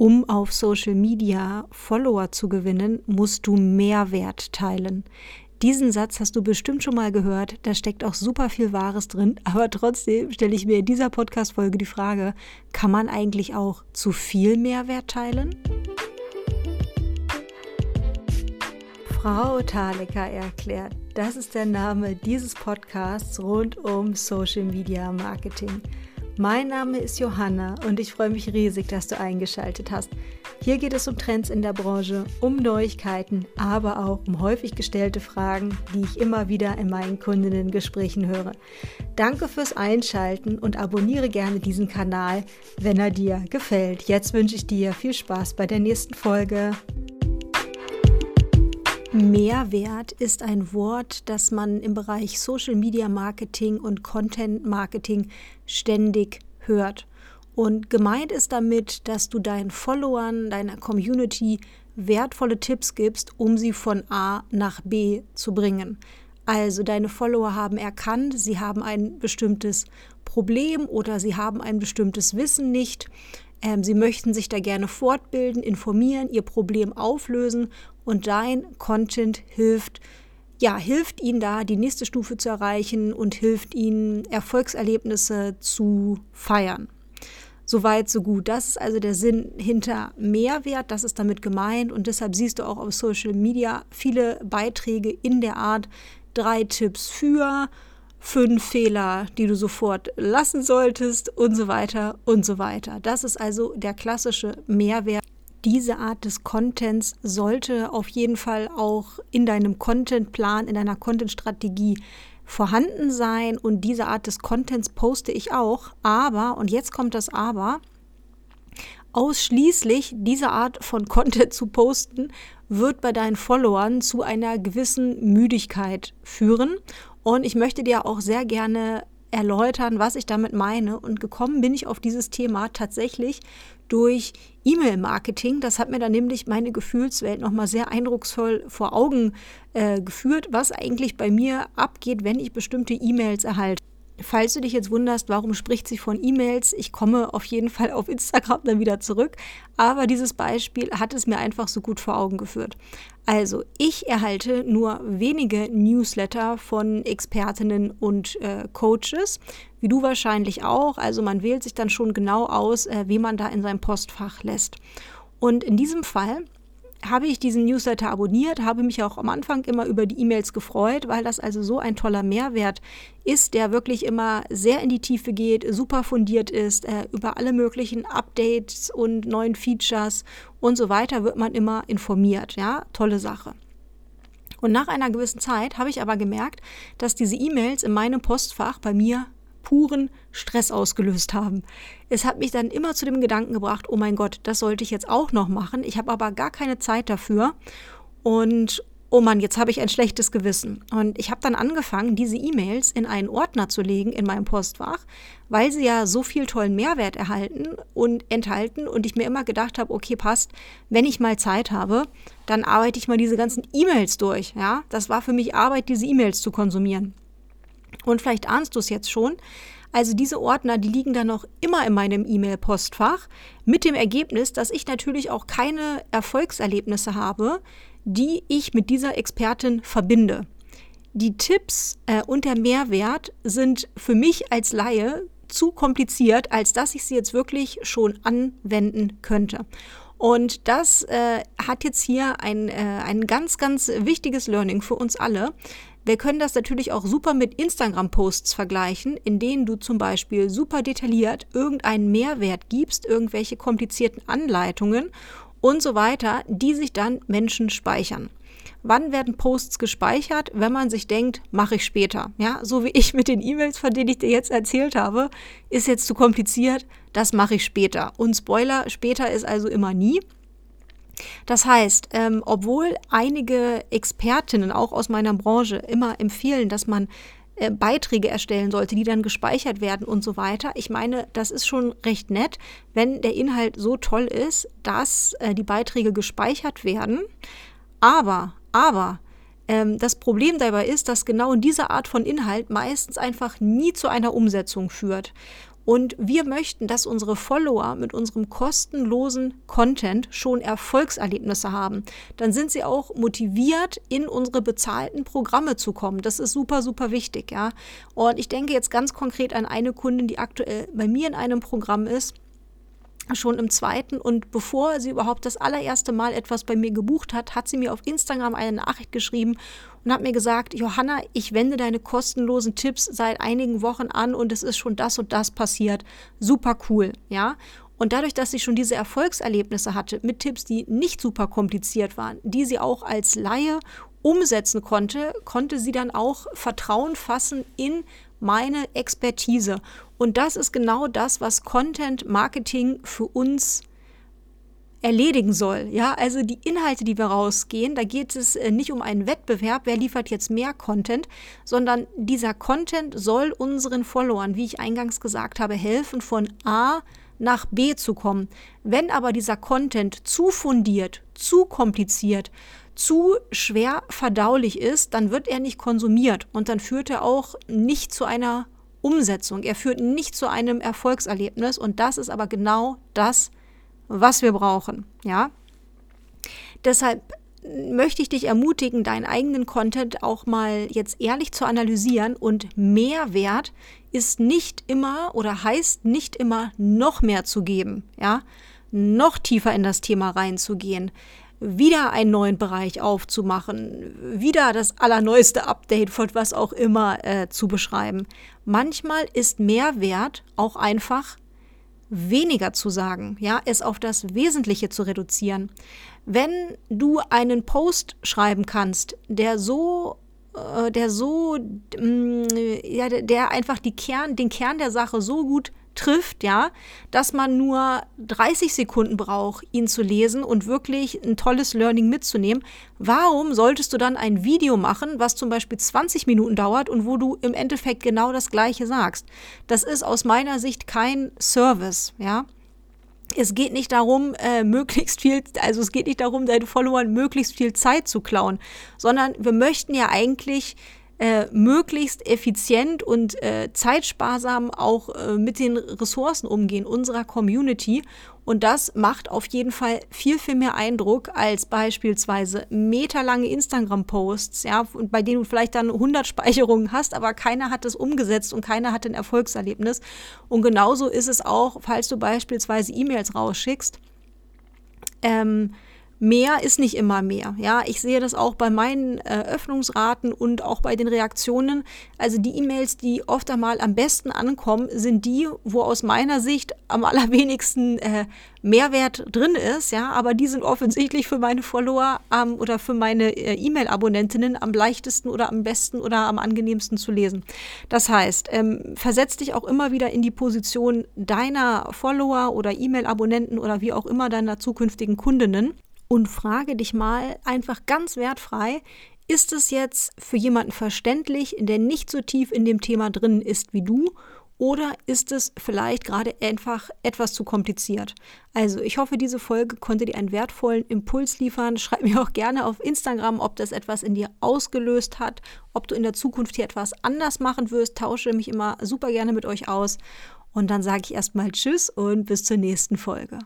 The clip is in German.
Um auf Social Media Follower zu gewinnen, musst du Mehrwert teilen. Diesen Satz hast du bestimmt schon mal gehört, da steckt auch super viel Wahres drin, aber trotzdem stelle ich mir in dieser Podcast-Folge die Frage, kann man eigentlich auch zu viel Mehrwert teilen? Frau Thalecker erklärt, das ist der Name dieses Podcasts rund um Social Media Marketing. Mein Name ist Johanna und ich freue mich riesig, dass du eingeschaltet hast. Hier geht es um Trends in der Branche, um Neuigkeiten, aber auch um häufig gestellte Fragen, die ich immer wieder in meinen Kundinnen-Gesprächen höre. Danke fürs Einschalten und abonniere gerne diesen Kanal, wenn er dir gefällt. Jetzt wünsche ich dir viel Spaß bei der nächsten Folge. Mehrwert ist ein Wort, das man im Bereich Social Media Marketing und Content Marketing ständig hört. Und gemeint ist damit, dass du deinen Followern, deiner Community wertvolle Tipps gibst, um sie von A nach B zu bringen. Also deine Follower haben erkannt, sie haben ein bestimmtes Problem oder sie haben ein bestimmtes Wissen nicht. Ähm, sie möchten sich da gerne fortbilden, informieren, ihr Problem auflösen und dein Content hilft, ja, hilft ihnen da, die nächste Stufe zu erreichen und hilft ihnen, Erfolgserlebnisse zu feiern. Soweit, so gut. Das ist also der Sinn hinter Mehrwert, das ist damit gemeint und deshalb siehst du auch auf Social Media viele Beiträge in der Art drei Tipps für, fünf Fehler, die du sofort lassen solltest und so weiter und so weiter. Das ist also der klassische Mehrwert diese Art des Contents sollte auf jeden Fall auch in deinem Contentplan, in deiner Contentstrategie vorhanden sein und diese Art des Contents poste ich auch. Aber, und jetzt kommt das Aber, ausschließlich diese Art von Content zu posten, wird bei deinen Followern zu einer gewissen Müdigkeit führen. Und ich möchte dir auch sehr gerne erläutern, was ich damit meine. Und gekommen bin ich auf dieses Thema tatsächlich durch E-Mail-Marketing. Das hat mir dann nämlich meine Gefühlswelt nochmal sehr eindrucksvoll vor Augen äh, geführt, was eigentlich bei mir abgeht, wenn ich bestimmte E-Mails erhalte. Falls du dich jetzt wunderst, warum spricht sie von E-Mails, ich komme auf jeden Fall auf Instagram dann wieder zurück. Aber dieses Beispiel hat es mir einfach so gut vor Augen geführt. Also, ich erhalte nur wenige Newsletter von Expertinnen und äh, Coaches, wie du wahrscheinlich auch. Also, man wählt sich dann schon genau aus, äh, wie man da in seinem Postfach lässt. Und in diesem Fall habe ich diesen Newsletter abonniert, habe mich auch am Anfang immer über die E-Mails gefreut, weil das also so ein toller Mehrwert ist, der wirklich immer sehr in die Tiefe geht, super fundiert ist, äh, über alle möglichen Updates und neuen Features und so weiter wird man immer informiert. Ja, tolle Sache. Und nach einer gewissen Zeit habe ich aber gemerkt, dass diese E-Mails in meinem Postfach bei mir puren Stress ausgelöst haben. Es hat mich dann immer zu dem Gedanken gebracht, oh mein Gott, das sollte ich jetzt auch noch machen. Ich habe aber gar keine Zeit dafür. Und oh Mann, jetzt habe ich ein schlechtes Gewissen. Und ich habe dann angefangen, diese E-Mails in einen Ordner zu legen in meinem Postfach, weil sie ja so viel tollen Mehrwert erhalten und enthalten. Und ich mir immer gedacht habe, okay, passt, wenn ich mal Zeit habe, dann arbeite ich mal diese ganzen E-Mails durch. Ja, das war für mich Arbeit, diese E-Mails zu konsumieren. Und vielleicht ahnst du es jetzt schon. Also diese Ordner, die liegen dann noch immer in meinem E-Mail-Postfach mit dem Ergebnis, dass ich natürlich auch keine Erfolgserlebnisse habe, die ich mit dieser Expertin verbinde. Die Tipps äh, und der Mehrwert sind für mich als Laie zu kompliziert, als dass ich sie jetzt wirklich schon anwenden könnte. Und das äh, hat jetzt hier ein, äh, ein ganz, ganz wichtiges Learning für uns alle. Wir können das natürlich auch super mit Instagram-Posts vergleichen, in denen du zum Beispiel super detailliert irgendeinen Mehrwert gibst, irgendwelche komplizierten Anleitungen und so weiter, die sich dann Menschen speichern. Wann werden Posts gespeichert? Wenn man sich denkt, mache ich später. Ja, so wie ich mit den E-Mails, von denen ich dir jetzt erzählt habe, ist jetzt zu kompliziert, das mache ich später. Und Spoiler, später ist also immer nie. Das heißt, ähm, obwohl einige Expertinnen auch aus meiner Branche immer empfehlen, dass man äh, Beiträge erstellen sollte, die dann gespeichert werden und so weiter. Ich meine, das ist schon recht nett, wenn der Inhalt so toll ist, dass äh, die Beiträge gespeichert werden. Aber, aber, ähm, das Problem dabei ist, dass genau diese Art von Inhalt meistens einfach nie zu einer Umsetzung führt. Und wir möchten, dass unsere Follower mit unserem kostenlosen Content schon Erfolgserlebnisse haben. Dann sind sie auch motiviert, in unsere bezahlten Programme zu kommen. Das ist super, super wichtig, ja. Und ich denke jetzt ganz konkret an eine Kundin, die aktuell bei mir in einem Programm ist schon im zweiten und bevor sie überhaupt das allererste Mal etwas bei mir gebucht hat, hat sie mir auf Instagram eine Nachricht geschrieben und hat mir gesagt, Johanna, ich wende deine kostenlosen Tipps seit einigen Wochen an und es ist schon das und das passiert. Super cool, ja? Und dadurch, dass sie schon diese Erfolgserlebnisse hatte mit Tipps, die nicht super kompliziert waren, die sie auch als Laie umsetzen konnte, konnte sie dann auch Vertrauen fassen in meine Expertise. Und das ist genau das, was Content Marketing für uns erledigen soll. Ja, also die Inhalte, die wir rausgehen, da geht es äh, nicht um einen Wettbewerb, wer liefert jetzt mehr Content, sondern dieser Content soll unseren Followern, wie ich eingangs gesagt habe, helfen, von A nach B zu kommen. Wenn aber dieser Content zu fundiert, zu kompliziert, zu schwer verdaulich ist, dann wird er nicht konsumiert und dann führt er auch nicht zu einer Umsetzung. Er führt nicht zu einem Erfolgserlebnis und das ist aber genau das, was wir brauchen, ja? Deshalb möchte ich dich ermutigen, deinen eigenen Content auch mal jetzt ehrlich zu analysieren und Mehrwert ist nicht immer oder heißt nicht immer noch mehr zu geben, ja? Noch tiefer in das Thema reinzugehen wieder einen neuen Bereich aufzumachen, wieder das allerneueste Update von was auch immer äh, zu beschreiben. Manchmal ist Mehrwert auch einfach weniger zu sagen, ja, es auf das Wesentliche zu reduzieren. Wenn du einen Post schreiben kannst, der so der so, mm, ja, der einfach die Kern, den Kern der Sache so gut trifft, ja, dass man nur 30 Sekunden braucht, ihn zu lesen und wirklich ein tolles Learning mitzunehmen. Warum solltest du dann ein Video machen, was zum Beispiel 20 Minuten dauert und wo du im Endeffekt genau das Gleiche sagst? Das ist aus meiner Sicht kein Service, ja. Es geht nicht darum, äh, möglichst viel, also es geht nicht darum, deinen Followern möglichst viel Zeit zu klauen, sondern wir möchten ja eigentlich äh, möglichst effizient und äh, zeitsparsam auch äh, mit den Ressourcen umgehen unserer Community. Und das macht auf jeden Fall viel, viel mehr Eindruck als beispielsweise meterlange Instagram-Posts, ja, bei denen du vielleicht dann 100 Speicherungen hast, aber keiner hat es umgesetzt und keiner hat ein Erfolgserlebnis. Und genauso ist es auch, falls du beispielsweise E-Mails rausschickst. Ähm, mehr ist nicht immer mehr. Ja, ich sehe das auch bei meinen äh, Öffnungsraten und auch bei den Reaktionen. Also die E-Mails, die oft einmal am besten ankommen, sind die, wo aus meiner Sicht am allerwenigsten äh, Mehrwert drin ist. Ja, aber die sind offensichtlich für meine Follower ähm, oder für meine äh, E-Mail-Abonnentinnen am leichtesten oder am besten oder am angenehmsten zu lesen. Das heißt, ähm, versetz dich auch immer wieder in die Position deiner Follower oder E-Mail-Abonnenten oder wie auch immer deiner zukünftigen Kundinnen und frage dich mal einfach ganz wertfrei, ist es jetzt für jemanden verständlich, der nicht so tief in dem Thema drin ist wie du? Oder ist es vielleicht gerade einfach etwas zu kompliziert? Also, ich hoffe, diese Folge konnte dir einen wertvollen Impuls liefern. Schreib mir auch gerne auf Instagram, ob das etwas in dir ausgelöst hat, ob du in der Zukunft hier etwas anders machen wirst. Tausche mich immer super gerne mit euch aus. Und dann sage ich erstmal Tschüss und bis zur nächsten Folge.